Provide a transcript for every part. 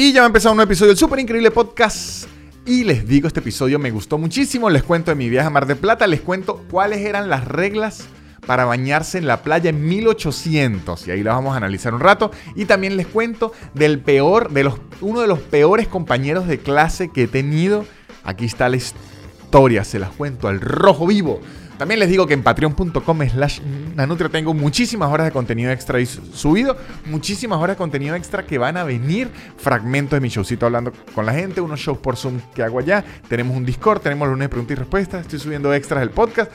Y ya va a empezar un nuevo episodio del súper increíble podcast. Y les digo, este episodio me gustó muchísimo. Les cuento de mi viaje a Mar de Plata. Les cuento cuáles eran las reglas para bañarse en la playa en 1800. Y ahí la vamos a analizar un rato. Y también les cuento del peor, de los, uno de los peores compañeros de clase que he tenido. Aquí está la historia, se las cuento al rojo vivo. También les digo que en patreon.com slash nanutria tengo muchísimas horas de contenido extra subido, muchísimas horas de contenido extra que van a venir, fragmentos de mi showcito hablando con la gente, unos shows por Zoom que hago allá, tenemos un Discord, tenemos lunes de preguntas y respuestas, estoy subiendo extras del podcast,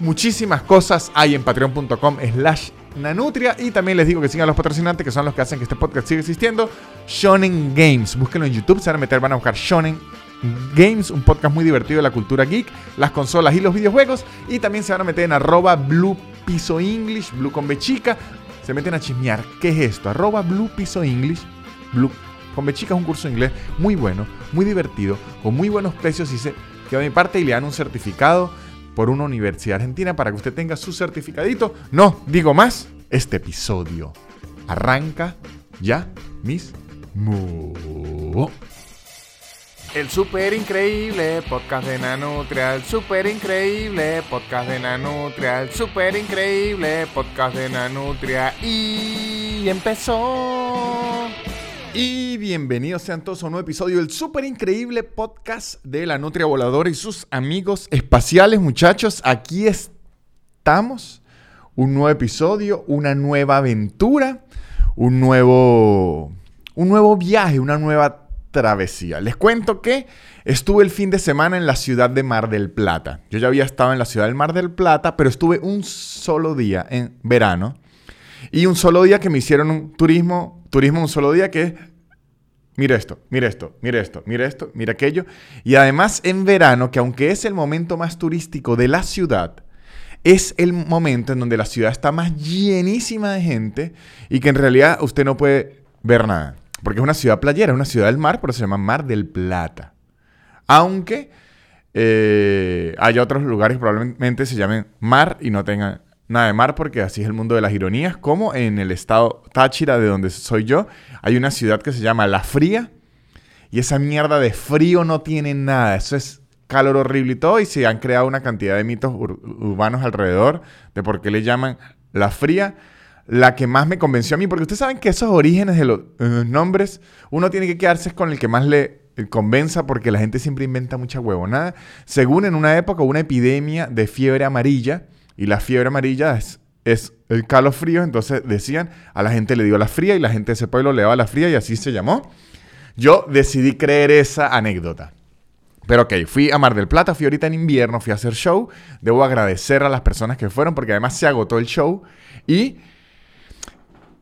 muchísimas cosas hay en patreon.com slash nanutria y también les digo que sigan los patrocinantes que son los que hacen que este podcast siga existiendo, Shonen Games, búsquenlo en YouTube, se van a meter, van a buscar Shonen Games, un podcast muy divertido de la cultura geek, las consolas y los videojuegos. Y también se van a meter en arroba Blue Piso English, Blue con B chica. Se meten a chismear. ¿Qué es esto? Arroba Blue Piso English, Blue con B chica es un curso de inglés muy bueno, muy divertido, con muy buenos precios y se queda mi parte y le dan un certificado por una universidad argentina para que usted tenga su certificadito. No, digo más, este episodio arranca ya mismo. El super increíble podcast de Nanutria, el super increíble podcast de Nanutria, el super increíble podcast de Nanutria y empezó. Y bienvenidos sean todos a un nuevo episodio del super increíble podcast de la Nutria Voladora y sus amigos espaciales, muchachos. Aquí estamos, un nuevo episodio, una nueva aventura, un nuevo, un nuevo viaje, una nueva travesía. Les cuento que estuve el fin de semana en la ciudad de Mar del Plata. Yo ya había estado en la ciudad del Mar del Plata, pero estuve un solo día en verano. Y un solo día que me hicieron un turismo, turismo un solo día que mira esto, mira esto, mira esto, mira esto, mira aquello. Y además en verano, que aunque es el momento más turístico de la ciudad, es el momento en donde la ciudad está más llenísima de gente y que en realidad usted no puede ver nada. Porque es una ciudad playera, es una ciudad del mar, pero se llama Mar del Plata. Aunque eh, haya otros lugares que probablemente se llamen mar y no tengan nada de mar, porque así es el mundo de las ironías. Como en el estado Táchira, de donde soy yo, hay una ciudad que se llama La Fría. Y esa mierda de frío no tiene nada. Eso es calor horrible y todo. Y se han creado una cantidad de mitos urbanos alrededor de por qué le llaman La Fría la que más me convenció a mí, porque ustedes saben que esos orígenes de los, nombres, uno tiene que quedarse con el que más le convenza, porque la gente siempre inventa mucha huevonada. Según en una época una epidemia de fiebre amarilla, y la fiebre amarilla es, es el calofrío, entonces decían, a la gente le dio la fría y la gente de ese pueblo le daba la fría y así se llamó. Yo decidí creer esa anécdota. Pero ok, fui a Mar del Plata, fui ahorita en invierno, fui a hacer show. Debo agradecer a las personas que fueron porque además se agotó el show. Y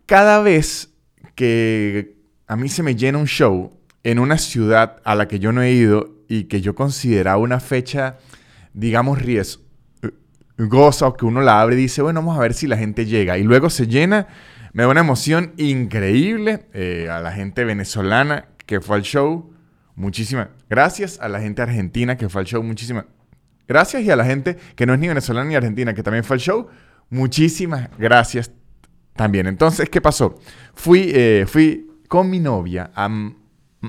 cada vez que a mí se me llena un show en una ciudad a la que yo no he ido y que yo consideraba una fecha, digamos, riesgosa o que uno la abre y dice, bueno, vamos a ver si la gente llega. Y luego se llena, me da una emoción increíble eh, a la gente venezolana que fue al show. Muchísimas gracias a la gente argentina que fue al show. Muchísimas gracias. Y a la gente que no es ni venezolana ni argentina que también fue al show. Muchísimas gracias también. Entonces, ¿qué pasó? Fui, eh, fui con mi novia a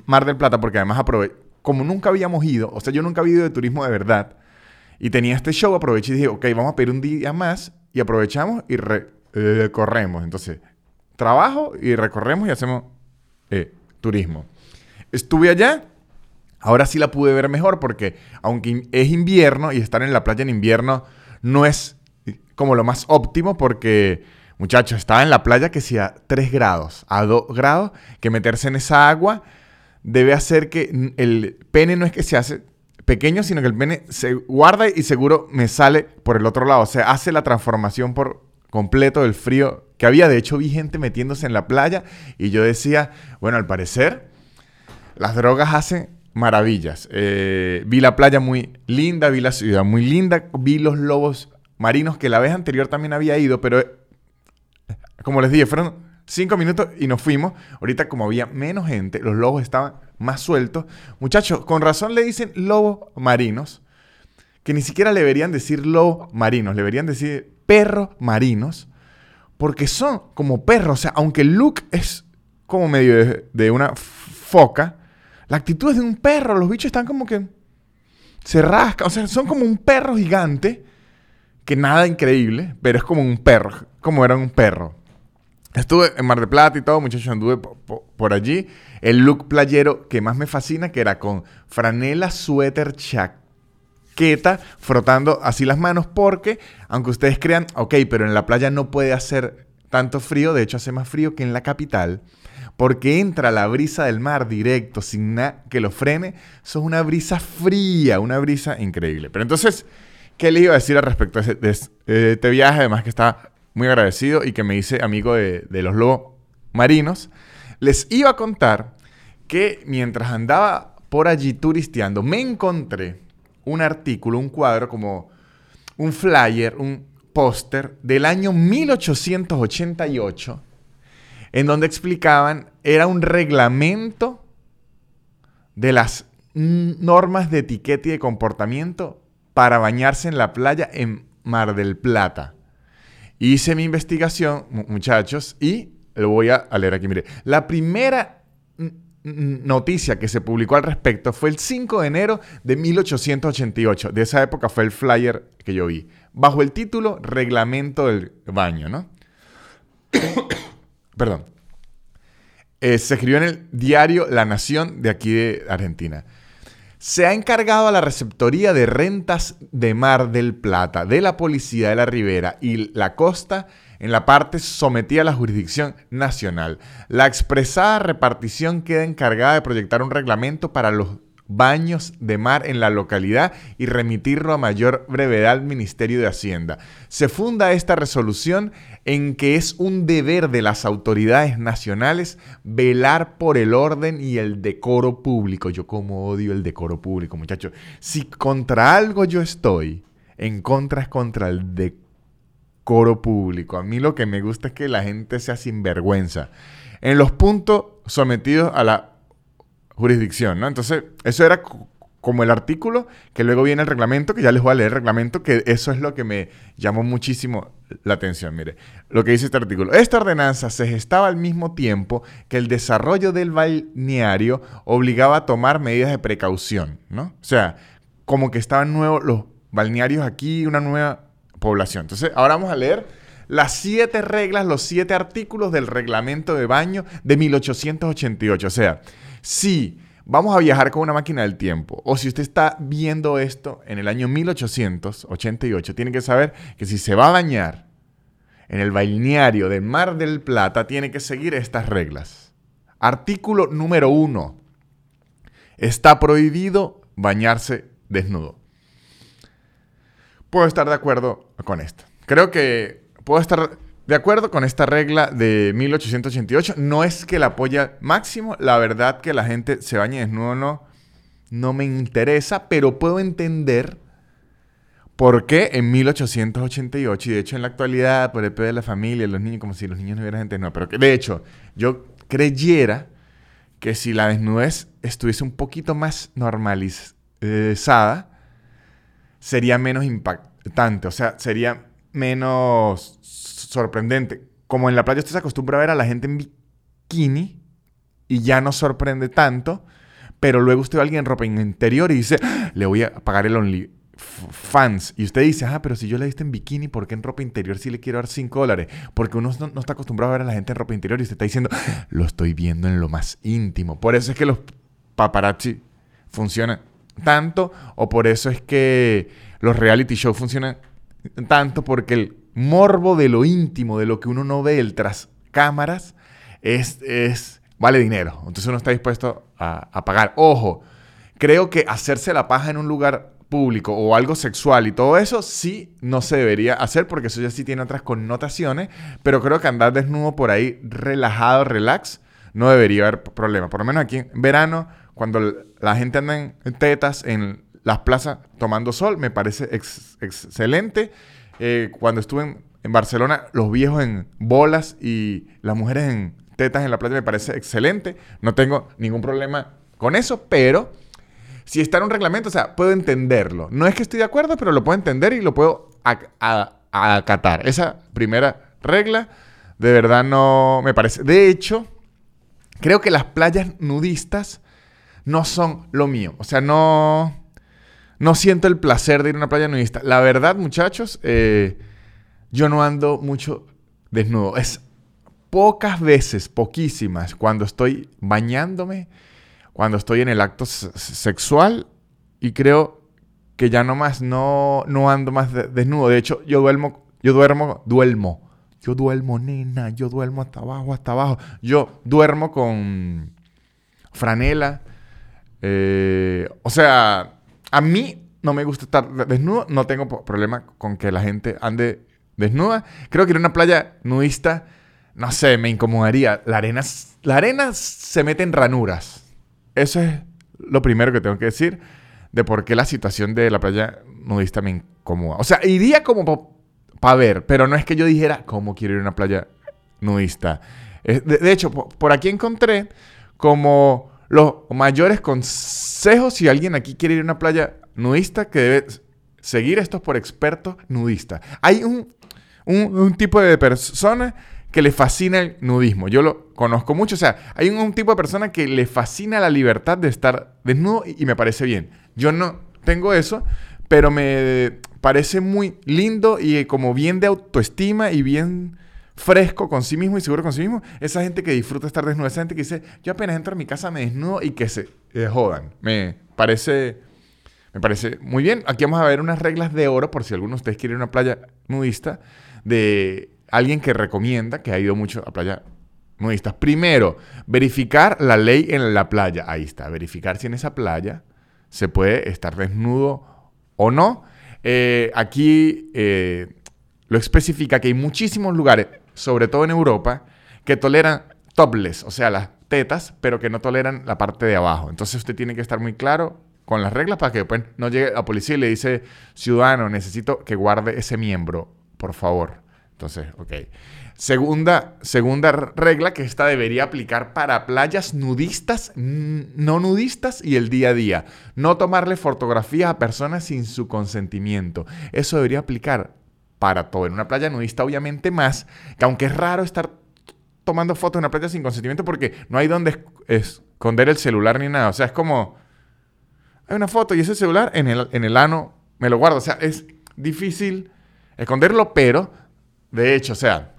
Mar del Plata porque además aproveché, como nunca habíamos ido, o sea, yo nunca había ido de turismo de verdad, y tenía este show, aproveché y dije, ok, vamos a pedir un día más y aprovechamos y recorremos. Entonces, trabajo y recorremos y hacemos eh, turismo. Estuve allá, ahora sí la pude ver mejor porque aunque es invierno y estar en la playa en invierno no es como lo más óptimo porque Muchachos, estaba en la playa que si a 3 grados, a 2 grados, que meterse en esa agua debe hacer que el pene no es que se hace pequeño, sino que el pene se guarda y seguro me sale por el otro lado. O sea, hace la transformación por completo del frío que había. De hecho, vi gente metiéndose en la playa y yo decía, bueno, al parecer las drogas hacen maravillas. Eh, vi la playa muy linda, vi la ciudad muy linda, vi los lobos marinos que la vez anterior también había ido, pero como les dije, fueron cinco minutos y nos fuimos. Ahorita como había menos gente, los lobos estaban más sueltos. Muchachos, con razón le dicen lobos marinos, que ni siquiera le deberían decir lobos marinos, le deberían decir perros marinos, porque son como perros. O sea, aunque el look es como medio de, una foca, la actitud es de un perro. Los bichos están como que se rascan. O sea, son como un perro gigante. Que nada increíble, pero es como un perro. Como era un perro. Estuve en Mar de Plata y todo, muchachos, anduve por allí. El look playero que más me fascina, que era con franela, suéter, chaqueta, frotando así las manos, porque, aunque ustedes crean, ok, pero en la playa no puede hacer tanto frío, de hecho hace más frío que en la capital, porque entra la brisa del mar directo, sin nada que lo frene. Eso es una brisa fría, una brisa increíble. Pero entonces, ¿qué le iba a decir al respecto de, este viaje? Además que está muy agradecido y que me hice amigo de, los lobos marinos. Les iba a contar que mientras andaba por allí turisteando, me encontré un artículo, un cuadro como un flyer, un póster del año 1888 en donde explicaban, era un reglamento de las normas de etiqueta y de comportamiento para bañarse en la playa en Mar del Plata. Hice mi investigación, muchachos, y lo voy a leer aquí. Mire, la primera noticia que se publicó al respecto fue el 5 de enero de 1888. De esa época fue el flyer que yo vi. Bajo el título Reglamento del Baño, ¿no? Perdón. Eh, se escribió en el diario La Nación de aquí de Argentina. Se ha encargado a la receptoría de rentas de Mar del Plata, de la Policía de la Ribera y la Costa en la parte sometida a la jurisdicción nacional. La expresada repartición queda encargada de proyectar un reglamento para los baños de mar en la localidad y remitirlo a mayor brevedad al Ministerio de Hacienda. Se funda esta resolución en que es un deber de las autoridades nacionales velar por el orden y el decoro público. Yo como odio el decoro público, muchachos. Si contra algo yo estoy, en contra es contra el decoro público. A mí lo que me gusta es que la gente sea sinvergüenza. En los puntos sometidos a la jurisdicción, ¿no? Entonces, eso era como el artículo, que luego viene el reglamento, que ya les voy a leer el reglamento, que eso es lo que me llamó muchísimo la atención. Mire, lo que dice este artículo. Esta ordenanza se gestaba al mismo tiempo que el desarrollo del balneario obligaba a tomar medidas de precaución, ¿no? O sea, como que estaban nuevos los balnearios aquí, una nueva población. Entonces, ahora vamos a leer las siete reglas, los siete artículos del reglamento de baño de 1888. O sea, si vamos a viajar con una máquina del tiempo, o si usted está viendo esto en el año 1888, tiene que saber que si se va a bañar en el balneario de Mar del Plata, tiene que seguir estas reglas. Artículo número uno. Está prohibido bañarse desnudo. Puedo estar de acuerdo con esto. Creo que puedo estar de acuerdo con esta regla de 1888, no es que la apoya máximo, la verdad que la gente se bañe desnudo no, no me interesa, pero puedo entender por qué en 1888, y de hecho en la actualidad, por el pedo de la familia, los niños, como si los niños no hubieran gente, no, pero que de hecho yo creyera que si la desnudez estuviese un poquito más normalizada, sería menos impactante, o sea, sería menos sorprendente. Como en la playa usted se acostumbra a ver a la gente en bikini y ya no sorprende tanto, pero luego usted ve a alguien en ropa interior y dice, ah, le voy a pagar el only fans. Y usted dice, ah, pero si yo le diste en bikini, ¿por qué en ropa interior sí le quiero dar 5 dólares? Porque uno no, está acostumbrado a ver a la gente en ropa interior y usted está diciendo, lo estoy viendo en lo más íntimo. Por eso es que los paparazzi funcionan tanto, o por eso es que los reality shows funcionan tanto, porque el morbo de lo íntimo, de lo que uno no ve el tras cámaras, es, es, vale dinero. Entonces uno está dispuesto a, pagar. Ojo, creo que hacerse la paja en un lugar público o algo sexual y todo eso sí no se debería hacer porque eso ya sí tiene otras connotaciones, pero creo que andar desnudo por ahí relajado, relax, no debería haber problema. Por lo menos aquí en verano, cuando la gente anda en tetas en las plazas tomando sol, me parece excelente. Eh, cuando estuve en, Barcelona, los viejos en bolas y las mujeres en tetas en la playa me parece excelente. No tengo ningún problema con eso, pero si está en un reglamento, o sea, puedo entenderlo. No es que estoy de acuerdo, pero lo puedo entender y lo puedo acatar. Esa primera regla, de verdad no me parece. De hecho, creo que las playas nudistas no son lo mío. O sea, no, no siento el placer de ir a una playa nudista. La verdad, muchachos, eh, yo no ando mucho desnudo. Es pocas veces, poquísimas, cuando estoy bañándome, cuando estoy en el acto sexual y creo que ya no más, no, no ando más desnudo. De hecho, yo duermo, yo duermo, duermo. Yo duermo, nena, yo duermo hasta abajo, hasta abajo. Yo duermo con franela. Eh, o sea, a mí no me gusta estar desnudo. No tengo problema con que la gente ande desnuda. Creo que en una playa nudista, no sé, me incomodaría. La arena, la arena se mete en ranuras. Eso es lo primero que tengo que decir de por qué la situación de la playa nudista me incomoda. O sea, iría como para ver, pero no es que yo dijera cómo quiero ir a una playa nudista. De, hecho, por aquí encontré como los mayores consejos si alguien aquí quiere ir a una playa nudista que debe seguir estos por expertos nudistas. Hay un, un, tipo de persona que le fascina el nudismo. Yo lo conozco mucho. O sea, hay un, tipo de persona que le fascina la libertad de estar desnudo y me parece bien. Yo no tengo eso, pero me parece muy lindo y como bien de autoestima y bien fresco con sí mismo y seguro con sí mismo. Esa gente que disfruta estar desnudo, esa gente que dice, yo apenas entro a mi casa me desnudo y que se jodan. Me parece, me parece muy bien. Aquí vamos a ver unas reglas de oro por si alguno de ustedes quiere ir a una playa nudista de alguien que recomienda, que ha ido mucho a playa nudistas. Primero, verificar la ley en la playa. Ahí está, verificar si en esa playa se puede estar desnudo o no. Eh, aquí eh, lo especifica que hay muchísimos lugares, sobre todo en Europa, que toleran topless, o sea, las tetas, pero que no toleran la parte de abajo. Entonces usted tiene que estar muy claro con las reglas para que después no llegue la policía y le dice, ciudadano, necesito que guarde ese miembro, por favor. Entonces, ok. Segunda, segunda regla que esta debería aplicar para playas nudistas, no nudistas y el día a día. No tomarle fotografías a personas sin su consentimiento. Eso debería aplicar para todo. En una playa nudista, obviamente más, que aunque es raro estar tomando fotos en una playa sin consentimiento porque no hay donde esconder el celular ni nada. O sea, es como, hay una foto y ese celular en el, en el ano me lo guardo. O sea, es difícil esconderlo, pero de hecho, o sea,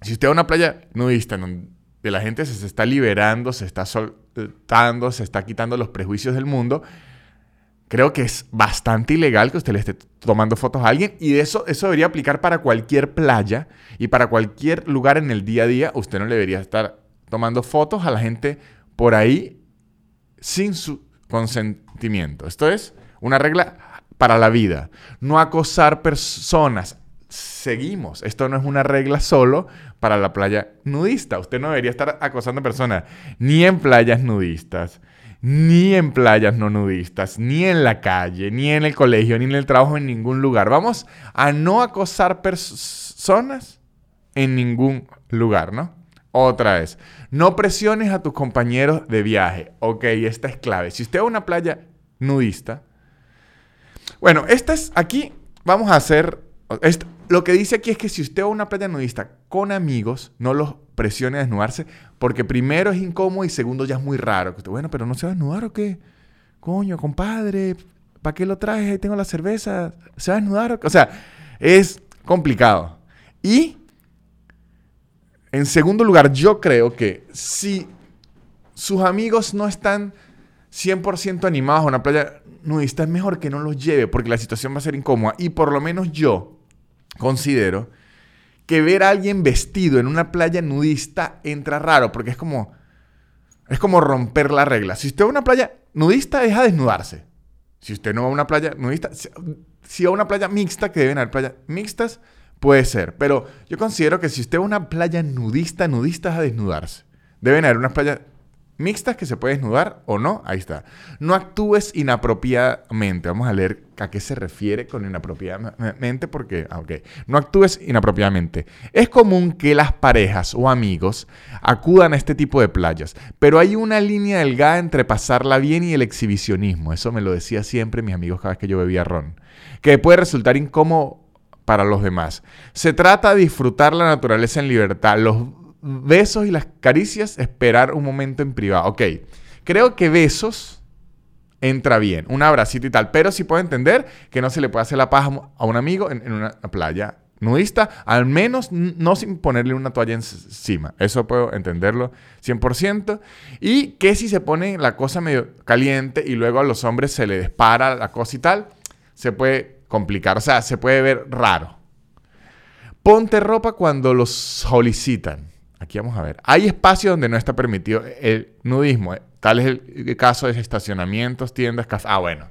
si usted va a una playa nudista en donde la gente se, está liberando, se está soltando, se está quitando los prejuicios del mundo, creo que es bastante ilegal que usted le esté tomando fotos a alguien y eso, eso debería aplicar para cualquier playa y para cualquier lugar en el día a día. Usted no debería estar tomando fotos a la gente por ahí sin su consentimiento. Esto es una regla para la vida. No acosar personas seguimos. Esto no es una regla solo para la playa nudista. Usted no debería estar acosando personas ni en playas nudistas, ni en playas no nudistas, ni en la calle, ni en el colegio, ni en el trabajo, en ningún lugar. Vamos a no acosar personas en ningún lugar, ¿no? Otra vez, no presiones a tus compañeros de viaje. Ok, esta es clave. Si usted va a una playa nudista, bueno, esta es aquí, vamos a hacer lo que dice aquí es que si usted va a una playa nudista con amigos, no los presione a desnudarse, porque primero es incómodo y segundo ya es muy raro. Bueno, pero no se va a desnudar o qué? Coño, compadre, ¿para qué lo traes? Ahí tengo la cerveza. ¿Se va a desnudar? O sea, es complicado. Y, en segundo lugar, yo creo que si sus amigos no están 100% animados a una playa nudista, es mejor que no los lleve porque la situación va a ser incómoda. Y por lo menos yo, considero que ver a alguien vestido en una playa nudista entra raro, porque es como, es como romper la regla. Si usted va a una playa nudista, deja desnudarse. Si usted no va a una playa nudista, si, va a una playa mixta, que deben haber playas mixtas, puede ser. Pero yo considero que si usted va a una playa nudista, nudista, a desnudarse. Deben haber unas playas mixtas que se puede desnudar o no, ahí está. No actúes inapropiadamente. Vamos a leer a qué se refiere con inapropiadamente porque, ah, ok, no actúes inapropiadamente. Es común que las parejas o amigos acudan a este tipo de playas, pero hay una línea delgada entre pasarla bien y el exhibicionismo. Eso me lo decía siempre mis amigos cada vez que yo bebía ron, que puede resultar incómodo para los demás. Se trata de disfrutar la naturaleza en libertad. Los besos y las caricias, esperar un momento en privado. Ok, creo que besos entra bien, un abracito y tal, pero sí puedo entender que no se le puede hacer la paja a un amigo en, una playa nudista, al menos no sin ponerle una toalla encima. Eso puedo entenderlo 100%. Y que si se pone la cosa medio caliente y luego a los hombres se les dispara la cosa y tal, se puede complicar, o sea, se puede ver raro. Ponte ropa cuando los solicitan. Aquí vamos a ver. Hay espacios donde no está permitido el nudismo. Eh, tal es el caso de estacionamientos, tiendas, casas. Ah, bueno.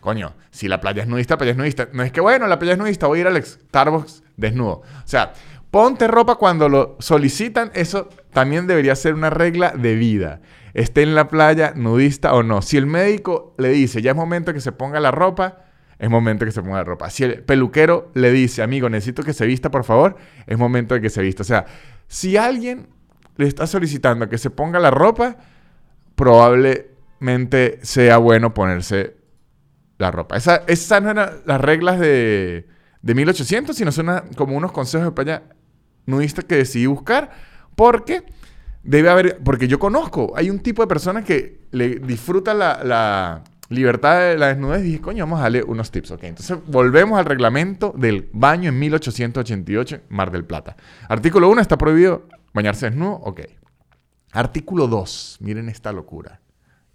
Coño, si la playa es nudista, playa es nudista. No es que, bueno, la playa es nudista, voy a ir al Starbucks desnudo. O sea, ponte ropa cuando lo solicitan. Eso también debería ser una regla de vida. Esté en la playa nudista o no. Si el médico le dice, ya es momento que se ponga la ropa, es momento que se ponga la ropa. Si el peluquero le dice, amigo, necesito que se vista, por favor, es momento de que se vista. O sea, si alguien le está solicitando que se ponga la ropa, probablemente sea bueno ponerse la ropa. Esa, esas no eran las reglas de, de 1800, sino son como unos consejos de playa nudista que decidí buscar porque debe haber, porque yo conozco, hay un tipo de personas que le disfruta la libertad de la desnudez, dije, coño, vamos a darle unos tips, ok. Entonces volvemos al reglamento del baño en 1888, Mar del Plata. Artículo 1, está prohibido bañarse desnudo, ok. Artículo 2, miren esta locura,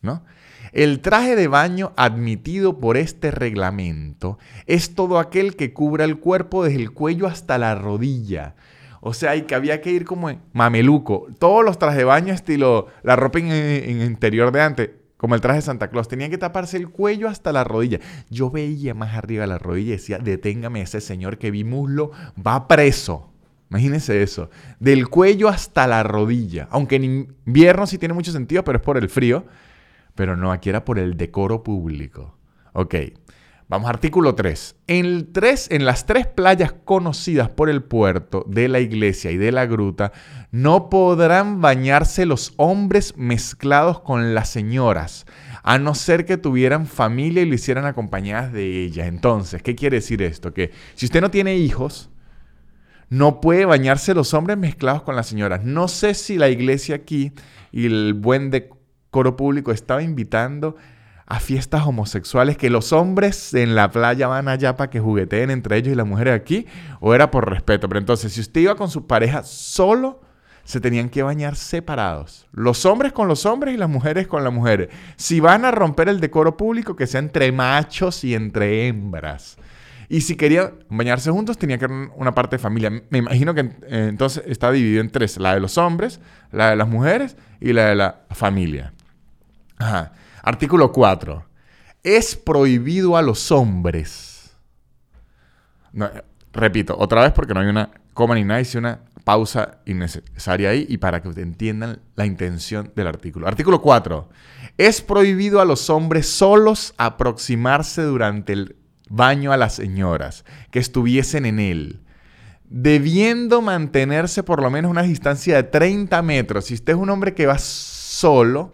¿no? El traje de baño admitido por este reglamento es todo aquel que cubra el cuerpo desde el cuello hasta la rodilla. O sea, y que había que ir como mameluco. Todos los trajes de baño estilo la ropa en, en interior de antes como el traje de Santa Claus. Tenía que taparse el cuello hasta la rodilla. Yo veía más arriba de la rodilla y decía, deténgame ese señor que vi muslo, va preso. Imagínense eso. Del cuello hasta la rodilla. Aunque en invierno sí tiene mucho sentido, pero es por el frío. Pero no, aquí era por el decoro público. Ok. Vamos, artículo 3. En, en las tres playas conocidas por el puerto, de la iglesia y de la gruta, no podrán bañarse los hombres mezclados con las señoras, a no ser que tuvieran familia y lo hicieran acompañadas de ella. Entonces, ¿qué quiere decir esto? Que si usted no tiene hijos, no puede bañarse los hombres mezclados con las señoras. No sé si la iglesia aquí y el buen decoro público estaba invitando a fiestas homosexuales que los hombres en la playa van allá para que jugueteen entre ellos y las mujeres aquí, o era por respeto. Pero entonces, si usted iba con su pareja solo, se tenían que bañar separados. Los hombres con los hombres y las mujeres con las mujeres. Si van a romper el decoro público, que sea entre machos y entre hembras. Y si querían bañarse juntos, tenía que haber una parte de familia. Me imagino que eh, entonces está dividido en tres: la de los hombres, la de las mujeres y la de la familia. Ajá. Artículo 4. Es prohibido a los hombres. repito, otra vez porque no hay una coma ni nada, una pausa innecesaria ahí y para que entiendan la intención del artículo. Artículo 4. Es prohibido a los hombres solos aproximarse durante el baño a las señoras que estuviesen en él, debiendo mantenerse por lo menos una distancia de 30 metros. Si usted es un hombre que va solo,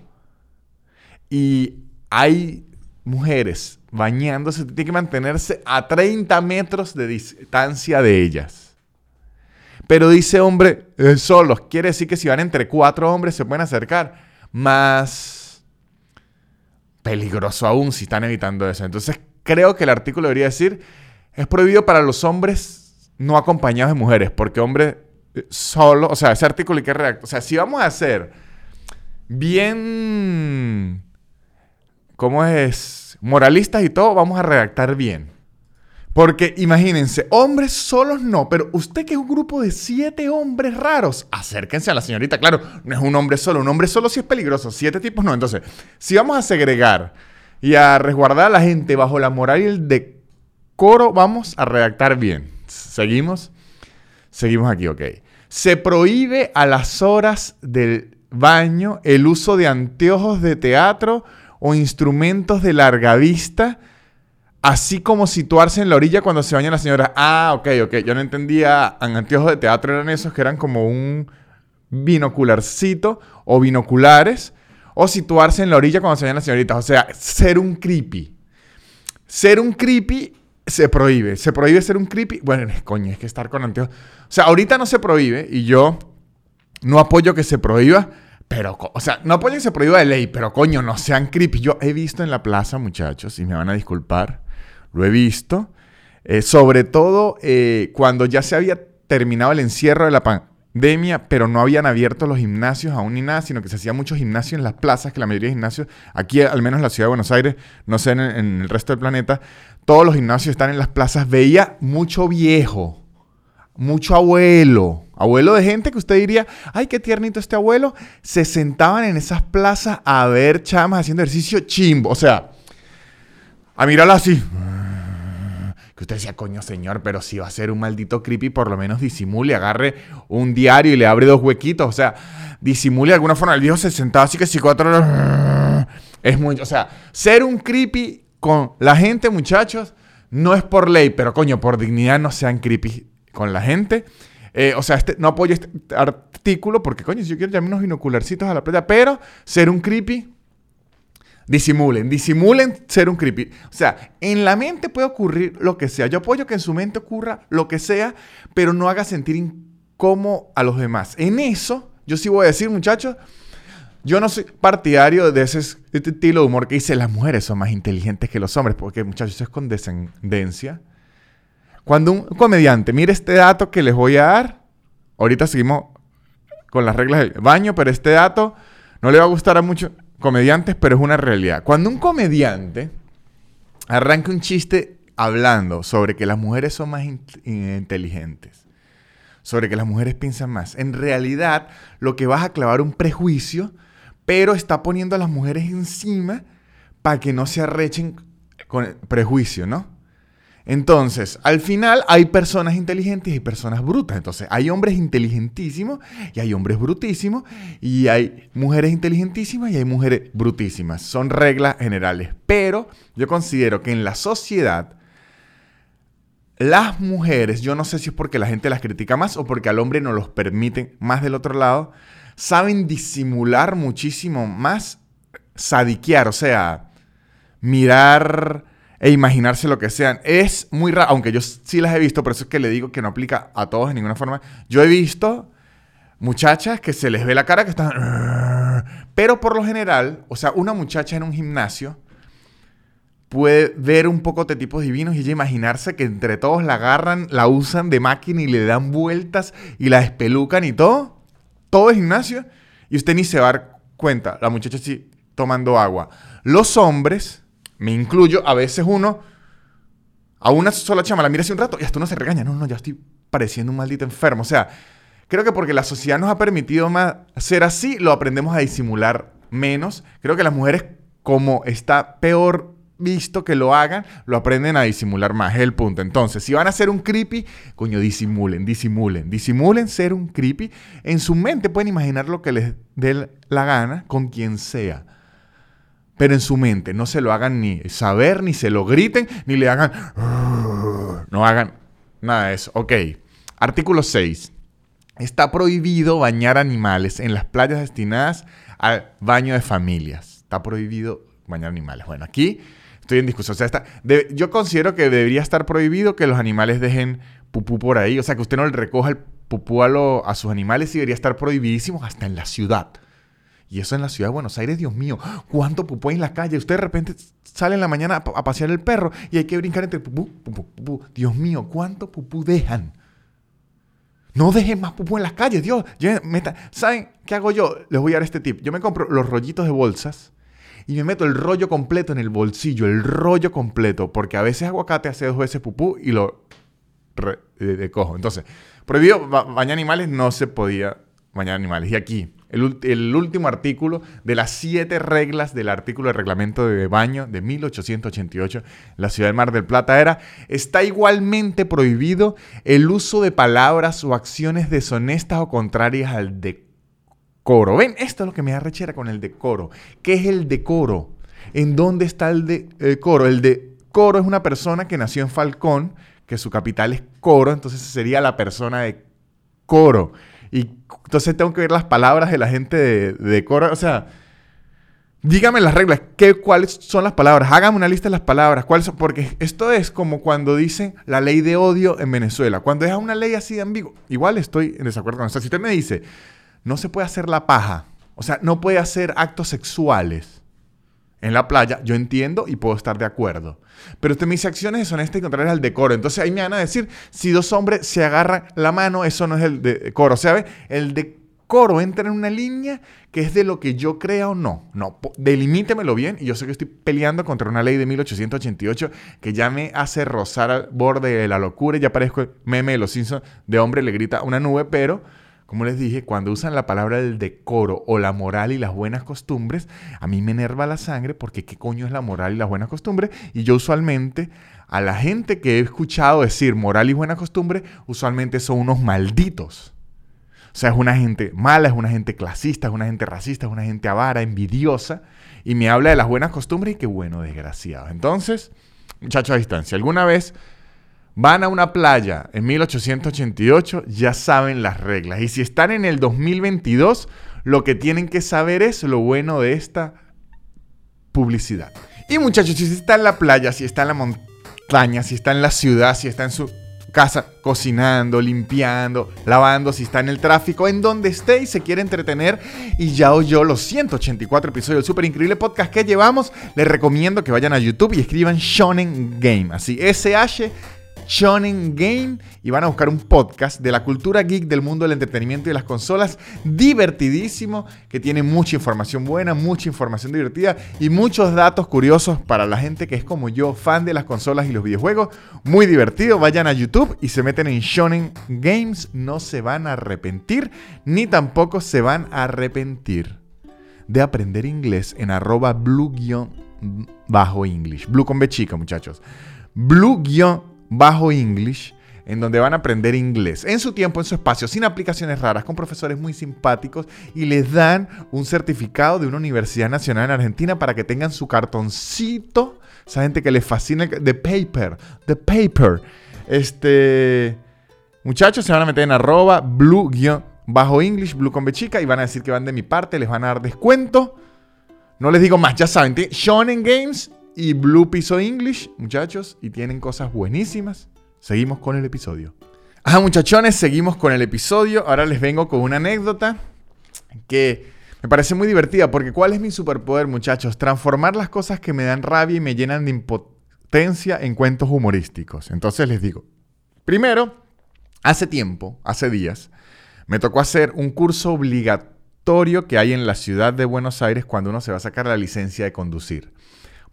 y hay mujeres bañándose, tiene que mantenerse a 30 metros de distancia de ellas. Pero dice hombre, eh, solos, quiere decir que si van entre cuatro hombres se pueden acercar. Más peligroso aún si están evitando eso. Entonces creo que el artículo debería decir, es prohibido para los hombres no acompañados de mujeres, porque hombre eh, solo, o sea, ese artículo hay que redactar. O sea, si vamos a hacer bien ¿cómo es? Moralistas y todo, vamos a redactar bien. Porque imagínense, hombres solos no, pero usted que es un grupo de siete hombres raros, acérquense a la señorita. Claro, no es un hombre solo, un hombre solo sí es peligroso, siete tipos no. Entonces, si vamos a segregar y a resguardar a la gente bajo la moral y el decoro, vamos a redactar bien. ¿Seguimos? Seguimos aquí, ok. Se prohíbe a las horas del baño el uso de anteojos de teatro o instrumentos de larga vista, así como situarse en la orilla cuando se baña la señora. Ah, ok, ok. Yo no entendía. En anteojos de teatro eran esos que eran como un binocularcito o binoculares. O situarse en la orilla cuando se bañan las señoritas. O sea, ser un creepy. Ser un creepy se prohíbe. Se prohíbe ser un creepy. Bueno, coño, es que estar con anteojos. O sea, ahorita no se prohíbe y yo no apoyo que se prohíba, pero, o sea, no apoyo que se de ley, pero coño, no sean creepy. Yo he visto en la plaza, muchachos, y me van a disculpar, lo he visto, eh, sobre todo eh, cuando ya se había terminado el encierro de la pandemia, pero no habían abierto los gimnasios aún ni nada, sino que se hacía mucho gimnasio en las plazas, que la mayoría de gimnasios, aquí al menos en la ciudad de Buenos Aires, no sé en, en el resto del planeta, todos los gimnasios están en las plazas. Veía mucho viejo, mucho abuelo, abuelo de gente que usted diría, ay, qué tiernito este abuelo, se sentaban en esas plazas a ver chamas haciendo ejercicio chimbo, o sea, a mirarlo así. Que usted decía, coño señor, pero si va a ser un maldito creepy, por lo menos disimule, agarre un diario y le abre dos huequitos, o sea, disimule de alguna forma. El viejo se sentaba así que si cuatro... Es muy, o sea, ser un creepy con la gente, muchachos, no es por ley, pero coño, por dignidad no sean creepy con la gente. Eh, o sea, este, no apoyo este artículo porque, coño, si yo quiero llamar unos binocularcitos a la playa, pero ser un creepy, disimulen, disimulen ser un creepy. O sea, en la mente puede ocurrir lo que sea. Yo apoyo que en su mente ocurra lo que sea, pero no haga sentir incómodo a los demás. En eso, yo sí voy a decir, muchachos, yo no soy partidario de ese estilo de humor que dice las mujeres son más inteligentes que los hombres, porque muchachos, eso es condescendencia. Cuando un comediante, mire este dato que les voy a dar, ahorita seguimos con las reglas del baño, pero este dato no le va a gustar a muchos comediantes, pero es una realidad. Cuando un comediante arranca un chiste hablando sobre que las mujeres son más inteligentes, sobre que las mujeres piensan más, en realidad lo que vas a clavar un prejuicio, pero está poniendo a las mujeres encima para que no se arrechen con el prejuicio, ¿no? Entonces, al final hay personas inteligentes y personas brutas. Entonces, hay hombres inteligentísimos y hay hombres brutísimos y hay mujeres inteligentísimas y hay mujeres brutísimas. Son reglas generales. Pero yo considero que en la sociedad, las mujeres, yo no sé si es porque la gente las critica más o porque al hombre no los permiten más del otro lado, saben disimular muchísimo más, sadiquear, o sea, mirar e imaginarse lo que sean. Es muy raro, aunque yo sí las he visto, por eso es que le digo que no aplica a todos de ninguna forma. Yo he visto muchachas que se les ve la cara que están... Pero por lo general, o sea, una muchacha en un gimnasio puede ver un poco de tipos divinos y ella imaginarse que entre todos la agarran, la usan de máquina y le dan vueltas y la espelucan y todo. Todo es gimnasio. Y usted ni se va a dar cuenta. La muchacha sí tomando agua. Los hombres me incluyo, a veces uno a una sola chama la mira hace un rato y hasta uno se regaña. No, no, ya estoy pareciendo un maldito enfermo. O sea, creo que porque la sociedad nos ha permitido más ser así, lo aprendemos a disimular menos. Creo que las mujeres, como está peor visto que lo hagan, lo aprenden a disimular más. Es el punto. Entonces, si van a ser un creepy, coño, disimulen, disimulen, disimulen ser un creepy. En su mente pueden imaginar lo que les dé la gana con quien sea pero en su mente. No se lo hagan ni saber, ni se lo griten, ni le hagan... No hagan nada de eso. Ok. Artículo 6. Está prohibido bañar animales en las playas destinadas al baño de familias. Está prohibido bañar animales. Bueno, aquí estoy en discusión. O sea, yo considero que debería estar prohibido que los animales dejen pupú por ahí. O sea, que usted no le recoja el pupú a, a sus animales y debería estar prohibidísimo hasta en la ciudad. Y eso en la ciudad de Buenos Aires, Dios mío, cuánto pupú hay en la calle. Usted de repente sale en la mañana a, pasear el perro y hay que brincar entre pupú, pupú, pupú. Dios mío, cuánto pupú dejan. No dejen más pupú en las calles, Dios. ¿Saben qué hago yo? Les voy a dar este tip. Yo me compro los rollitos de bolsas y me meto el rollo completo en el bolsillo, el rollo completo, porque a veces aguacate hace dos veces pupú y lo recojo. Entonces, prohibido bañar animales, no se podía bañar animales. Y aquí, el, último artículo de las siete reglas del artículo de reglamento de baño de 1888, la ciudad de Mar del Plata era, está igualmente prohibido el uso de palabras o acciones deshonestas o contrarias al decoro. Ven, esto es lo que me da rechera con el decoro. ¿Qué es el decoro? ¿En dónde está el decoro? El decoro es una persona que nació en Falcón, que su capital es Coro, entonces sería la persona de Coro. Y entonces tengo que ver las palabras de la gente de, coro. O sea, dígame las reglas. ¿qué, ¿Cuáles son las palabras? Hágame una lista de las palabras. ¿cuáles son? Porque esto es como cuando dicen la ley de odio en Venezuela. Cuando es una ley así de ambigua, igual estoy en desacuerdo con eso. Si usted me dice, no se puede hacer la paja. O sea, no puede hacer actos sexuales en la playa. Yo entiendo y puedo estar de acuerdo. Pero usted me dice acciones deshonestas y contrarias al decoro. Entonces ahí me van a decir, si dos hombres se agarran la mano, eso no es el decoro. O sea, el decoro entra en una línea que es de lo que yo crea o no. No, delimítemelo bien. Y yo sé que estoy peleando contra una ley de 1888 que ya me hace rozar al borde de la locura. Ya parezco el meme de los Simpsons de hombre le grita una nube, pero como les dije, cuando usan la palabra del decoro o la moral y las buenas costumbres, a mí me enerva la sangre porque qué coño es la moral y las buenas costumbres. Y yo usualmente, a la gente que he escuchado decir moral y buena costumbre, usualmente son unos malditos. O sea, es una gente mala, es una gente clasista, es una gente racista, es una gente avara, envidiosa. Y me habla de las buenas costumbres y qué bueno, desgraciado. Entonces, muchachos a distancia, ¿alguna vez van a una playa en 1888, ya saben las reglas. Y si están en el 2022, lo que tienen que saber es lo bueno de esta publicidad. Y muchachos, si está en la playa, si está en la montaña, si está en la ciudad, si está en su casa cocinando, limpiando, lavando, si está en el tráfico, en donde esté y se quiere entretener y ya oyó los 184 episodios del super increíble podcast que llevamos, les recomiendo que vayan a YouTube y escriban Shonen Game, así S-H Shonen Game y van a buscar un podcast de la cultura geek del mundo del entretenimiento y las consolas divertidísimo que tiene mucha información buena, mucha información divertida y muchos datos curiosos para la gente que es como yo, fan de las consolas y los videojuegos. Muy divertido, vayan a YouTube y se meten en Shonen Games, no se van a arrepentir ni tampoco se van a arrepentir de aprender inglés en arroba blue-english. Blue con B chica, muchachos. Blue bajo English, en donde van a aprender inglés en su tiempo, en su espacio, sin aplicaciones raras, con profesores muy simpáticos y les dan un certificado de una universidad nacional en Argentina para que tengan su cartoncito. Esa gente que les fascina, the paper, the paper. Este, muchachos, se van a meter en arroba blue bajo English, blue con bechica y van a decir que van de mi parte, les van a dar descuento. No les digo más, ya saben, Shonen Games y Blue Piso English, muchachos, y tienen cosas buenísimas. Seguimos con el episodio. Ah, muchachones, seguimos con el episodio. Ahora les vengo con una anécdota que me parece muy divertida, porque ¿cuál es mi superpoder, muchachos? Transformar las cosas que me dan rabia y me llenan de impotencia en cuentos humorísticos. Entonces les digo, primero, hace tiempo, hace días, me tocó hacer un curso obligatorio que hay en la ciudad de Buenos Aires cuando uno se va a sacar la licencia de conducir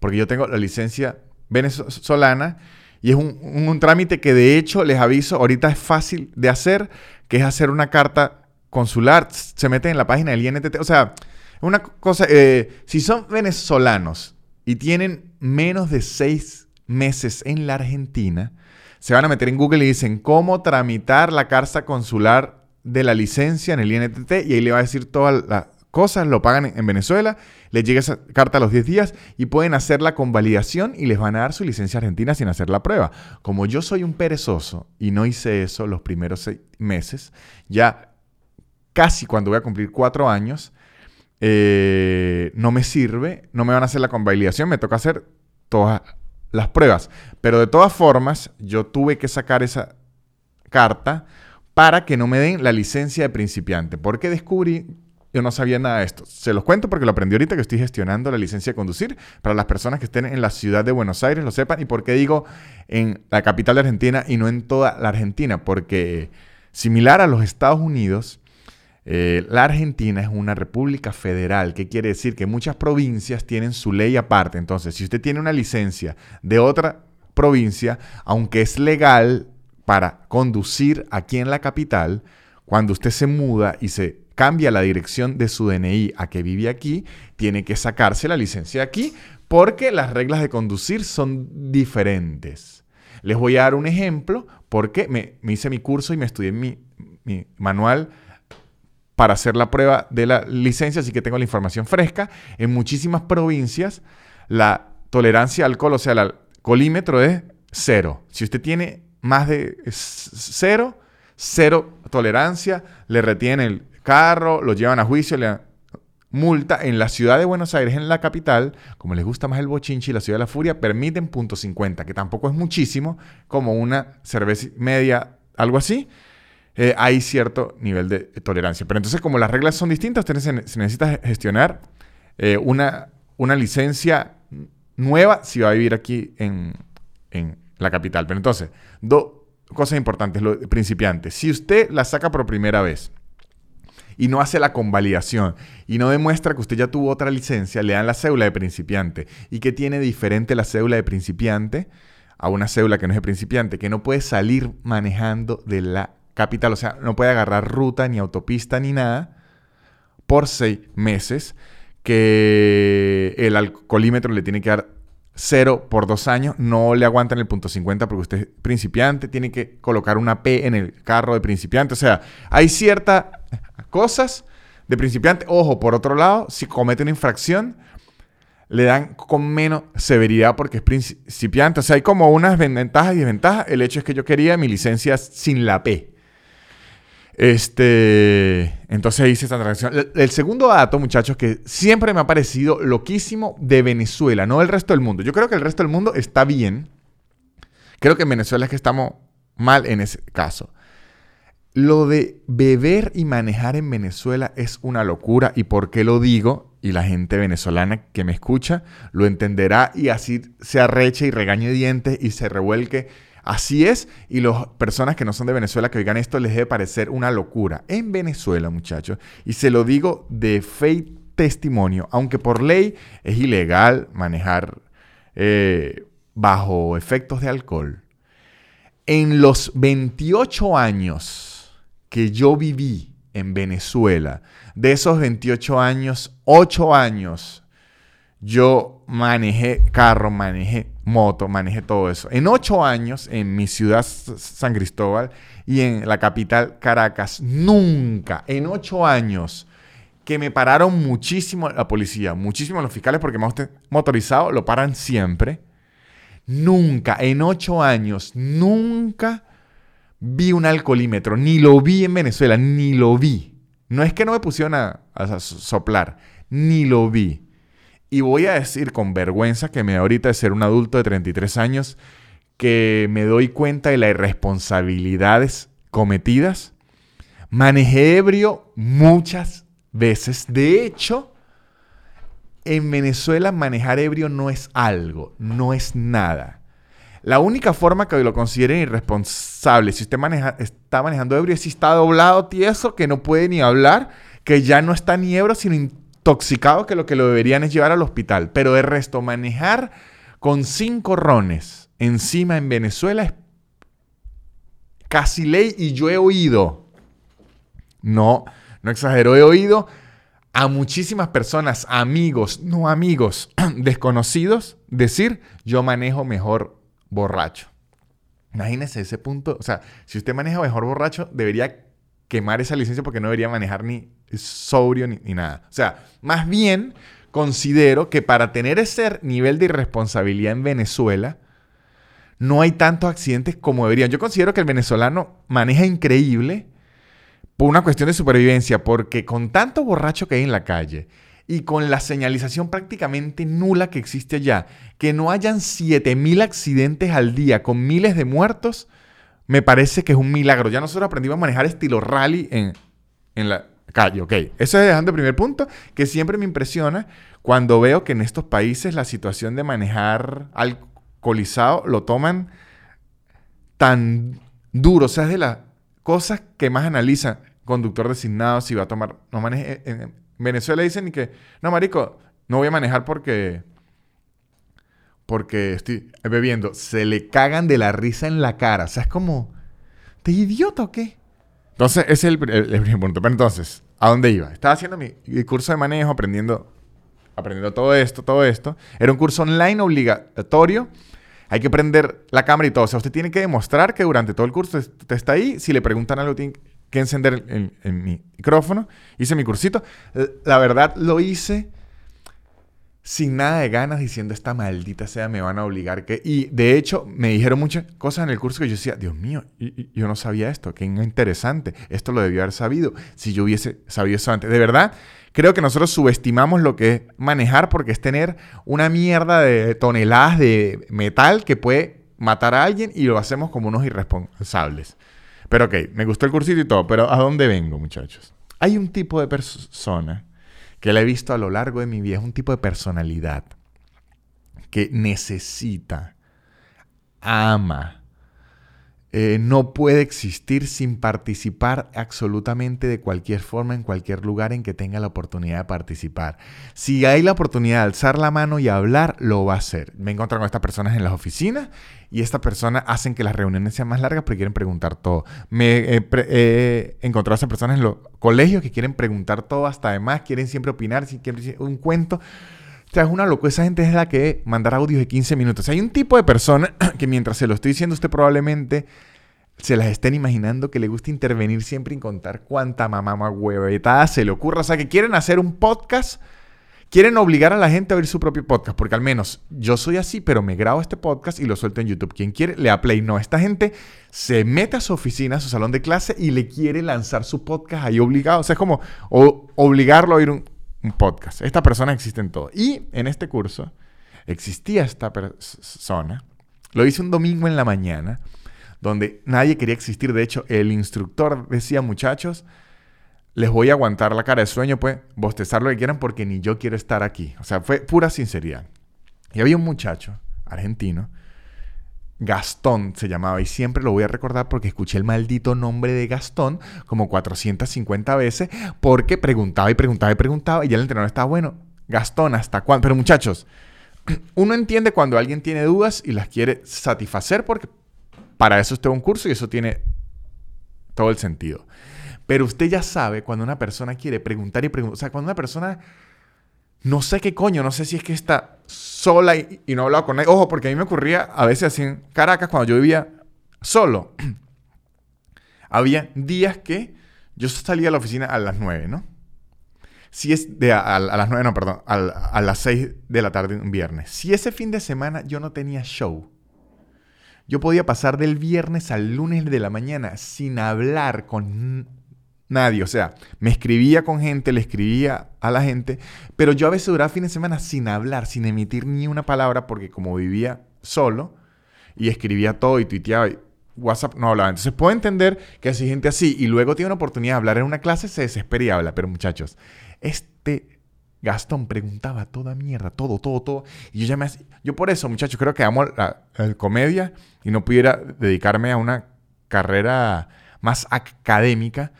porque yo tengo la licencia venezolana y es un, trámite que de hecho les aviso, ahorita es fácil de hacer, que es hacer una carta consular, se mete en la página del INTT, o sea, una cosa, eh, si son venezolanos y tienen menos de seis meses en la Argentina, se van a meter en Google y dicen cómo tramitar la carta consular de la licencia en el INTT y ahí le va a decir todas las cosas, lo pagan en Venezuela les llega esa carta a los 10 días y pueden hacer la convalidación y les van a dar su licencia argentina sin hacer la prueba. Como yo soy un perezoso y no hice eso los primeros seis meses, ya casi cuando voy a cumplir cuatro años, eh, no me sirve, no me van a hacer la convalidación, me toca hacer todas las pruebas. Pero de todas formas, yo tuve que sacar esa carta para que no me den la licencia de principiante, porque descubrí yo no sabía nada de esto. Se los cuento porque lo aprendí ahorita que estoy gestionando la licencia de conducir para las personas que estén en la ciudad de Buenos Aires, lo sepan. ¿Y por qué digo en la capital de Argentina y no en toda la Argentina? Porque similar a los Estados Unidos, eh, la Argentina es una república federal, que quiere decir que muchas provincias tienen su ley aparte. Entonces, si usted tiene una licencia de otra provincia, aunque es legal para conducir aquí en la capital, cuando usted se muda y se cambia la dirección de su DNI a que vive aquí, tiene que sacarse la licencia aquí porque las reglas de conducir son diferentes. Les voy a dar un ejemplo porque me, hice mi curso y me estudié mi, manual para hacer la prueba de la licencia, así que tengo la información fresca. En muchísimas provincias la tolerancia al alcohol, o sea, el alcoholímetro es cero. Si usted tiene más de cero, cero tolerancia, le retiene el carro, lo llevan a juicio, le multa. En la ciudad de Buenos Aires, en la capital, como les gusta más el bochinchi y la ciudad de la furia, permiten .50, que tampoco es muchísimo, como una cerveza media, algo así. eh, hay cierto nivel de tolerancia. Pero entonces, como las reglas son distintas, usted se, necesita gestionar eh, una, una licencia nueva si va a vivir aquí en, en la capital. Pero entonces, dos cosas importantes, lo principiante. Si usted la saca por primera vez y no hace la convalidación y no demuestra que usted ya tuvo otra licencia, le dan la cédula de principiante. ¿Y qué tiene diferente la cédula de principiante a una cédula que no es de principiante? Que no puede salir manejando de la capital, o sea, no puede agarrar ruta ni autopista ni nada por seis meses, que el alcoholímetro le tiene que dar cero por dos años, no le aguantan el punto 50 porque usted es principiante, tiene que colocar una P en el carro de principiante, o sea, hay ciertas cosas de principiante. Ojo, por otro lado, si comete una infracción, le dan con menos severidad porque es principiante. O sea, hay como unas ventajas y desventajas. El hecho es que yo quería mi licencia sin la P. Este, entonces hice esta transacción. El, segundo dato, muchachos, que siempre me ha parecido loquísimo de Venezuela, no del resto del mundo. Yo creo que el resto del mundo está bien. Creo que en Venezuela es que estamos mal en ese caso. Lo de beber y manejar en Venezuela es una locura. ¿Y por qué lo digo? Y la gente venezolana que me escucha lo entenderá y así se arreche y regañe dientes y se revuelque Así es, y las personas que no son de Venezuela que oigan esto les debe parecer una locura. En Venezuela, muchachos, y se lo digo de fe testimonio, aunque por ley es ilegal manejar eh, bajo efectos de alcohol, en los 28 años que yo viví en Venezuela, de esos 28 años, 8 años, yo manejé carro, manejé moto, manejé todo eso. En ocho años, en mi ciudad San Cristóbal y en la capital Caracas, nunca, en ocho años, que me pararon muchísimo la policía, muchísimo los fiscales, porque más motorizado lo paran siempre. Nunca, en ocho años, nunca vi un alcoholímetro, ni lo vi en Venezuela, ni lo vi. No es que no me pusieron a soplar, ni lo vi. Y voy a decir con vergüenza que me da ahorita de ser un adulto de 33 años que me doy cuenta de las irresponsabilidades cometidas. Manejé ebrio muchas veces. De hecho, en Venezuela manejar ebrio no es algo, no es nada. La única forma que lo consideren irresponsable, si usted maneja, está manejando ebrio, es si está doblado, tieso, que no puede ni hablar, que ya no está ni ebrio, sino toxicado que lo que lo deberían es llevar al hospital. Pero de resto, manejar con cinco rones encima en Venezuela es casi ley y yo he oído, no, no exagero, he oído a muchísimas personas, amigos, no amigos, desconocidos, decir yo manejo mejor borracho. Imagínese ese punto, o sea, si usted maneja mejor borracho, debería quemar esa licencia porque no debería manejar ni sobrio ni, nada. O sea, más bien considero que para tener ese nivel de irresponsabilidad en Venezuela, no hay tantos accidentes como deberían. Yo considero que el venezolano maneja increíble por una cuestión de supervivencia, porque con tanto borracho que hay en la calle y con la señalización prácticamente nula que existe allá, que no hayan 7.000 accidentes al día con miles de muertos, me parece que es un milagro. Ya nosotros aprendimos a manejar estilo rally en, en la, calle, ok. Eso es dejando el primer punto, que siempre me impresiona cuando veo que en estos países la situación de manejar alcoholizado lo toman tan duro. O sea, es de las cosas que más analizan conductor designado si va a tomar, no maneje. En Venezuela dicen que, no, marico, no voy a manejar porque porque estoy bebiendo, se le cagan de la risa en la cara. O sea, es como, ¿te idiota o qué? Entonces, ese es el, primer punto. Pero entonces, ¿a dónde iba? Estaba haciendo mi, curso de manejo, aprendiendo, aprendiendo todo esto, todo esto. Era un curso online obligatorio. Hay que prender la cámara y todo. O sea, usted tiene que demostrar que durante todo el curso usted está ahí. Si le preguntan algo, tiene que encender el, micrófono. Hice mi cursito. La verdad, lo hice sin nada de ganas diciendo esta maldita sea me van a obligar que y de hecho me dijeron muchas cosas en el curso que yo decía Dios mío yo no sabía esto qué interesante esto lo debía haber sabido si yo hubiese sabido eso antes de verdad creo que nosotros subestimamos lo que es manejar porque es tener una mierda de toneladas de metal que puede matar a alguien y lo hacemos como unos irresponsables Pero ok, me gustó el cursito y todo, pero ¿a dónde vengo, muchachos? Hay un tipo de persona que la he visto a lo largo de mi vida, es un tipo de personalidad que necesita, ama, eh, no puede existir sin participar absolutamente de cualquier forma en cualquier lugar en que tenga la oportunidad de participar. Si hay la oportunidad de alzar la mano y hablar, lo va a hacer. Me encuentro con estas personas en las oficinas y estas personas hacen que las reuniones sean más largas porque quieren preguntar todo. Me he encontrado a esas personas en los colegios que quieren preguntar todo hasta además, quieren siempre opinar, quieren un cuento. O sea, es una locura. Esa gente es la que mandar audios de 15 minutos. hay un tipo de persona que mientras se lo estoy diciendo, usted probablemente se las estén imaginando que le gusta intervenir siempre y contar cuánta mamá huevetada se le ocurra. O sea, que quieren hacer un podcast, quieren obligar a la gente a oír su propio podcast. Porque al menos yo soy así, pero me grabo este podcast y lo suelto en YouTube. Quien quiere, le da play. No, esta gente se mete a su oficina, a su salón de clase y le quiere lanzar su podcast ahí obligado. O sea, es como obligarlo a oír un, un podcast. Esta persona existe en todo. Y en este curso existía esta persona. Lo hice un domingo en la mañana, donde nadie quería existir. De hecho, el instructor decía, muchachos, les voy a aguantar la cara de sueño, pues bostezar lo que quieran porque ni yo quiero estar aquí. O sea, fue pura sinceridad. Y había un muchacho argentino Gastón se llamaba y siempre lo voy a recordar porque escuché el maldito nombre de Gastón como 450 veces porque preguntaba y preguntaba y preguntaba y ya el entrenador estaba bueno. Gastón, ¿hasta cuándo? Pero muchachos, uno entiende cuando alguien tiene dudas y las quiere satisfacer porque para eso es un curso y eso tiene todo el sentido. Pero usted ya sabe cuando una persona quiere preguntar y preguntar, o sea, cuando una persona no sé qué coño, no sé si es que está sola y, no hablaba con nadie. Ojo, porque a mí me ocurría a veces así en Caracas cuando yo vivía solo. Había días que yo salía a la oficina a las 9, ¿no? Si es de a, las 9, no, perdón, a, a las 6 de la tarde un viernes. Si ese fin de semana yo no tenía show, yo podía pasar del viernes al lunes de la mañana sin hablar con Nadie, o sea, me escribía con gente, le escribía a la gente, pero yo a veces duraba fin de semana sin hablar, sin emitir ni una palabra, porque como vivía solo y escribía todo y tuiteaba, y WhatsApp no hablaba. Entonces puedo entender que hay gente así y luego tiene una oportunidad de hablar en una clase, se desespera y habla. Pero muchachos, este Gastón preguntaba toda mierda, todo, todo, todo. Y yo ya me... Yo por eso, muchachos, creo que amo la comedia y no pudiera dedicarme a una carrera más académica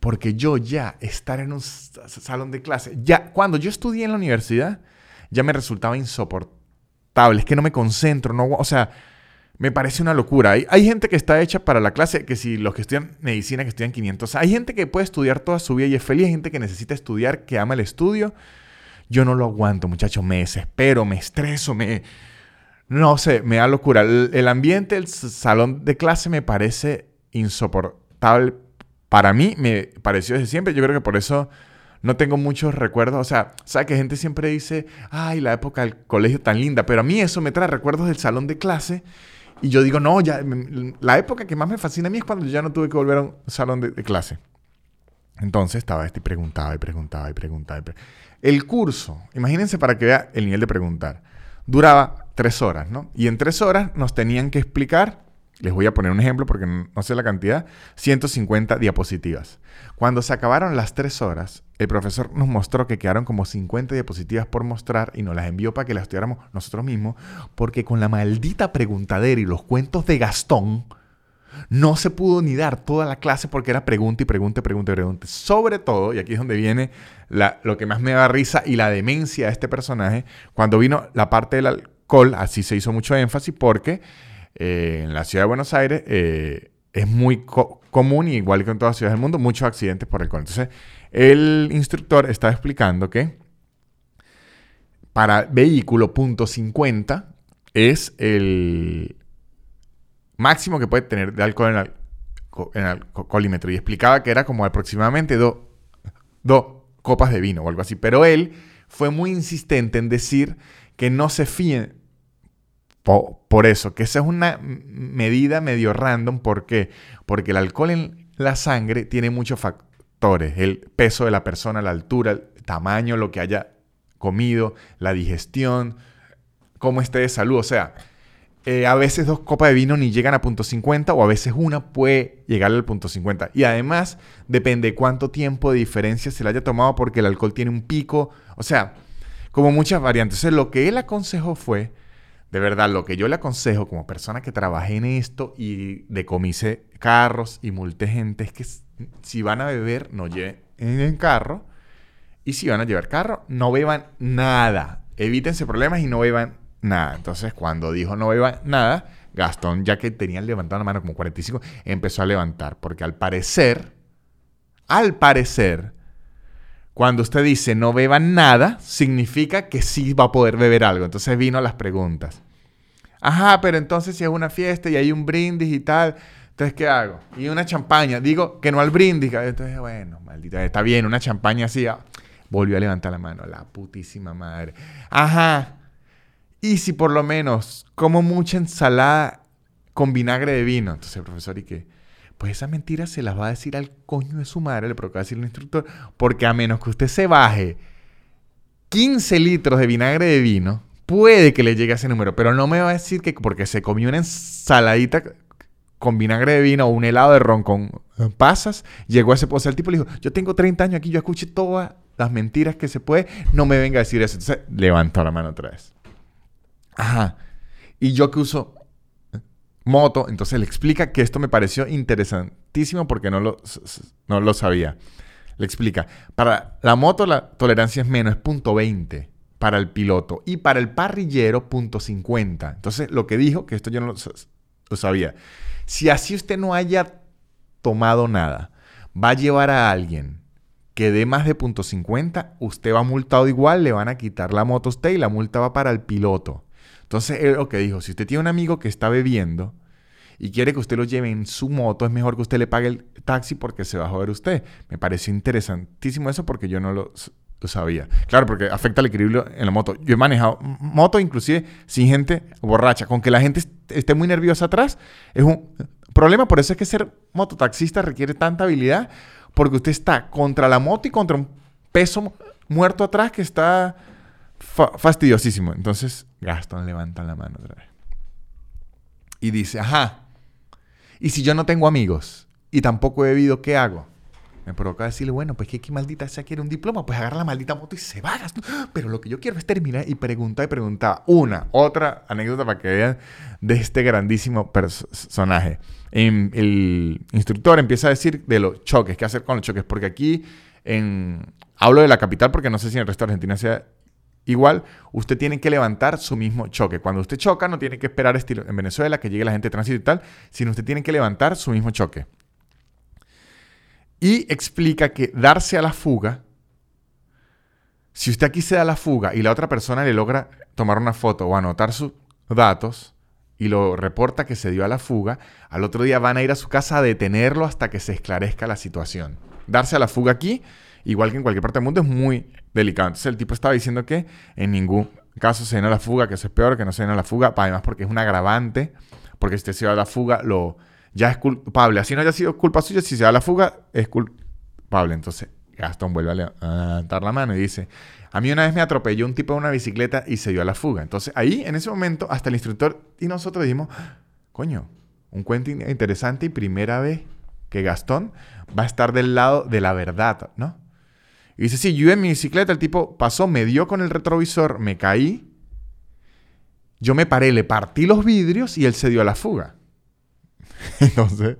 porque yo ya estar en un salón de clase, ya cuando yo estudié en la universidad, ya me resultaba insoportable. Es que no me concentro, no, o sea, me parece una locura. Hay, hay, gente que está hecha para la clase, que si los que estudian medicina, que estudian 500, hay gente que puede estudiar toda su vida y es feliz, hay gente que necesita estudiar, que ama el estudio. Yo no lo aguanto, muchachos, me desespero, me estreso, me... No sé, me da locura. El, el ambiente del salón de clase me parece insoportable para mí me pareció desde siempre. Yo creo que por eso no tengo muchos recuerdos. O sea, ¿sabes que gente siempre dice, ay, la época del colegio tan linda? Pero a mí eso me trae recuerdos del salón de clase. Y yo digo, no, ya, la época que más me fascina a mí es cuando yo ya no tuve que volver a un salón de, clase. Entonces estaba este y preguntaba y preguntaba y preguntaba. El curso, imagínense para que vea el nivel de preguntar, duraba tres horas, ¿no? Y en tres horas nos tenían que explicar les voy a poner un ejemplo porque no sé la cantidad, 150 diapositivas. Cuando se acabaron las tres horas, el profesor nos mostró que quedaron como 50 diapositivas por mostrar y nos las envió para que las estudiáramos nosotros mismos, porque con la maldita preguntadera y los cuentos de Gastón, no se pudo ni dar toda la clase porque era pregunta y pregunta y pregunta y pregunta. Sobre todo, y aquí es donde viene lo que más me da risa y la demencia de este personaje, cuando vino la parte del alcohol, así se hizo mucho énfasis porque eh, en la ciudad de Buenos Aires eh, es muy común, igual que en todas las ciudades del mundo, muchos accidentes por alcohol. Entonces, el instructor está explicando que para vehículo punto 50 es el máximo que puede tener de alcohol en el, en alcoholímetro. Y explicaba que era como aproximadamente dos copas de vino o algo así. Pero él fue muy insistente en decir que no se fíen por, eso, que esa es una medida medio random. ¿Por qué? Porque el alcohol en la sangre tiene muchos factores. El peso de la persona, la altura, el tamaño, lo que haya comido, la digestión, cómo esté de salud. O sea, eh, a veces dos copas de vino ni llegan a punto 50 o a veces una puede llegar al punto 50. Y además depende cuánto tiempo de diferencia se le haya tomado porque el alcohol tiene un pico. O sea, como muchas variantes. Entonces lo que él aconsejó fue, de verdad, lo que yo le aconsejo como persona que trabajé en esto y decomise carros y multé gente es que si van a beber, no lleven en carro. Y si van a llevar carro, no beban nada. Evítense problemas y no beban nada. Entonces, cuando dijo no beban nada, Gastón, ya que tenía levantado la mano como 45, empezó a levantar. Porque al parecer, al parecer, cuando usted dice no beban nada, significa que sí va a poder beber algo. Entonces vino las preguntas. Ajá, pero entonces si es una fiesta y hay un brindis y tal, entonces, ¿qué hago? Y una champaña. Digo que no al brindis. Entonces, bueno, maldita, está bien, una champaña así. Ah, volvió a levantar la mano. La putísima madre. Ajá. Y si por lo menos como mucha ensalada con vinagre de vino. Entonces profesor, ¿y qué? Pues esa mentira se las va a decir al coño de su madre, le provoca decir el instructor, porque a menos que usted se baje 15 litros de vinagre de vino, puede que le llegue a ese número, pero no me va a decir que porque se comió una ensaladita con vinagre de vino o un helado de ron con pasas, llegó a ese pozo. El tipo le dijo, yo tengo 30 años aquí, yo escuché todas las mentiras que se puede, no me venga a decir eso. Entonces levantó la mano otra vez. Ajá. Y yo que uso moto, entonces le explica que esto me pareció interesantísimo porque no lo, no lo sabía. Le explica, para la moto la tolerancia es menos, es punto 20 para el piloto y para el parrillero punto 50. Entonces lo que dijo, que esto yo no lo sabía, si así usted no haya tomado nada, va a llevar a alguien que dé más de punto .50, usted va multado igual, le van a quitar la moto usted y la multa va para el piloto. Entonces, él lo que dijo, si usted tiene un amigo que está bebiendo y quiere que usted lo lleve en su moto, es mejor que usted le pague el taxi porque se va a joder usted. Me pareció interesantísimo eso porque yo no lo, sabía. Claro, porque afecta el equilibrio en la moto. Yo he manejado moto inclusive sin gente borracha. Con que la gente esté muy nerviosa atrás es un problema. Por eso es que ser mototaxista requiere tanta habilidad porque usted está contra la moto y contra un peso muerto atrás que está fastidiosísimo. Entonces Gastón levanta la mano otra vez. Y dice, ajá, ¿y si yo no tengo amigos y tampoco he bebido, qué hago? me provoca decirle, bueno, pues que, maldita sea quiere un diploma, pues agarra la maldita moto y se va. Pero lo que yo quiero es terminar y preguntar y preguntar. Una, otra anécdota para que vean de este grandísimo personaje. Em, el instructor empieza a decir de los choques, qué hacer con los choques, porque aquí en, hablo de la capital porque no sé si en el resto de Argentina sea igual, usted tiene que levantar su mismo choque. Cuando usted choca, no tiene que esperar estilo en Venezuela que llegue la gente de tránsito y tal, sino usted tiene que levantar su mismo choque. Y explica que darse a la fuga, si usted aquí se da la fuga y la otra persona le logra tomar una foto o anotar sus datos y lo reporta que se dio a la fuga, al otro día van a ir a su casa a detenerlo hasta que se esclarezca la situación. Darse a la fuga aquí, igual que en cualquier parte del mundo, es muy delicado. Entonces el tipo estaba diciendo que en ningún caso se den a la fuga, que eso es peor, que no se den a la fuga, además porque es un agravante, porque si usted se da a la fuga lo ya es culpable. Así no haya sido culpa suya, si se da la fuga, es culpable. Entonces, Gastón vuelve a levantar la mano y dice, a mí una vez me atropelló un tipo en una bicicleta y se dio a la fuga. Entonces, ahí, en ese momento, hasta el instructor y nosotros dijimos, coño, un cuento interesante y primera vez que Gastón va a estar del lado de la verdad, ¿no? Y dice, sí, yo en mi bicicleta, el tipo pasó, me dio con el retrovisor, me caí, yo me paré, le partí los vidrios y él se dio a la fuga. Entonces,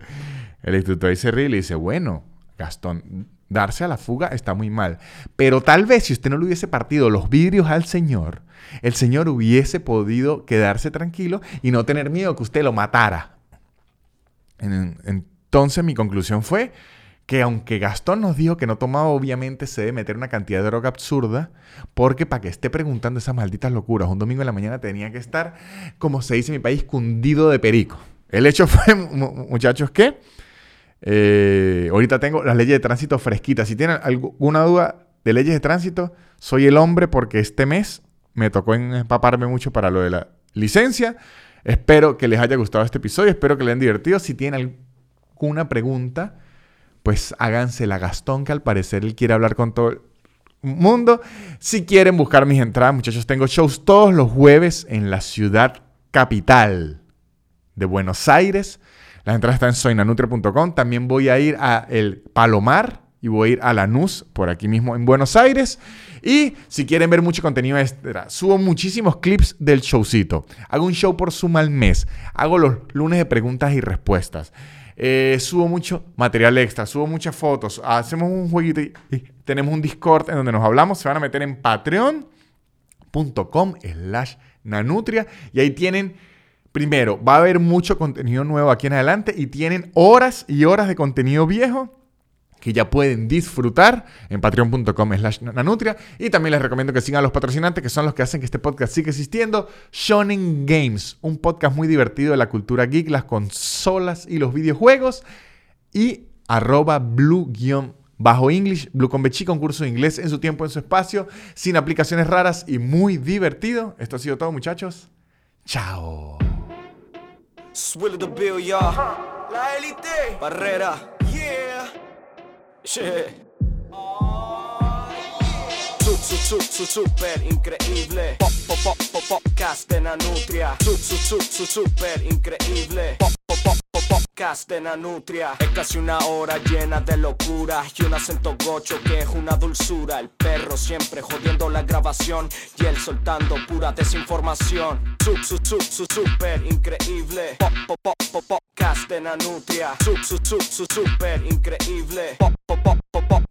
el instructor ahí se ríe y le dice, bueno, Gastón, darse a la fuga está muy mal. Pero tal vez si usted no le hubiese partido los vidrios al Señor, el Señor hubiese podido quedarse tranquilo y no tener miedo que usted lo matara. Entonces mi conclusión fue que aunque Gastón nos dijo que no tomaba, obviamente se debe meter una cantidad de droga absurda, porque para que esté preguntando esas malditas locuras, un domingo en la mañana tenía que estar, como se dice en mi país, cundido de perico. El hecho fue, muchachos, que eh, ahorita tengo las leyes de tránsito fresquitas. Si tienen alguna duda de leyes de tránsito, soy el hombre porque este mes me tocó empaparme mucho para lo de la licencia. Espero que les haya gustado este episodio, espero que les hayan divertido. Si tienen alguna pregunta, pues hágansela a Gastón, que al parecer él quiere hablar con todo el mundo. Si quieren buscar mis entradas, muchachos, tengo shows todos los jueves en la ciudad capital de Buenos Aires. Las entradas están en soynanutria.com. También voy a ir a el Palomar y voy a ir a Lanús, por aquí mismo en Buenos Aires. Y si quieren ver mucho contenido extra, subo muchísimos clips del showcito. Hago un show por suma al mes. Hago los lunes de preguntas y respuestas. Eh, subo mucho material extra, subo muchas fotos. Hacemos un jueguito y, y tenemos un Discord en donde nos hablamos. Se van a meter en patreon.com slash nanutria y ahí tienen Primero, va a haber mucho contenido nuevo aquí en adelante y tienen horas y horas de contenido viejo que ya pueden disfrutar en patreon.com slash nanutria. Y también les recomiendo que sigan a los patrocinantes, que son los que hacen que este podcast siga existiendo. Shonen Games, un podcast muy divertido de la cultura geek, las consolas y los videojuegos. Y arroba blue bajo English, Blue con Bechi, concurso de inglés en su tiempo, en su espacio, sin aplicaciones raras y muy divertido. Esto ha sido todo, muchachos. Chao. Swilly the Bill, y'all. La élite. Barrera. Shit. Su, su, su, su, super increíble. Pop, pop, pop, pop. Su, su, su, su, super increíble. Pop, pop, pop Nanutria Es casi una hora llena de locura Y un acento gocho que es una dulzura El perro siempre jodiendo la grabación Y él soltando pura desinformación Sub, sub, sub, sub, super increíble Pop, pop, pop, pop, podcast Sub, sub, sub, sub, super increíble Pop, pop, pop, pop,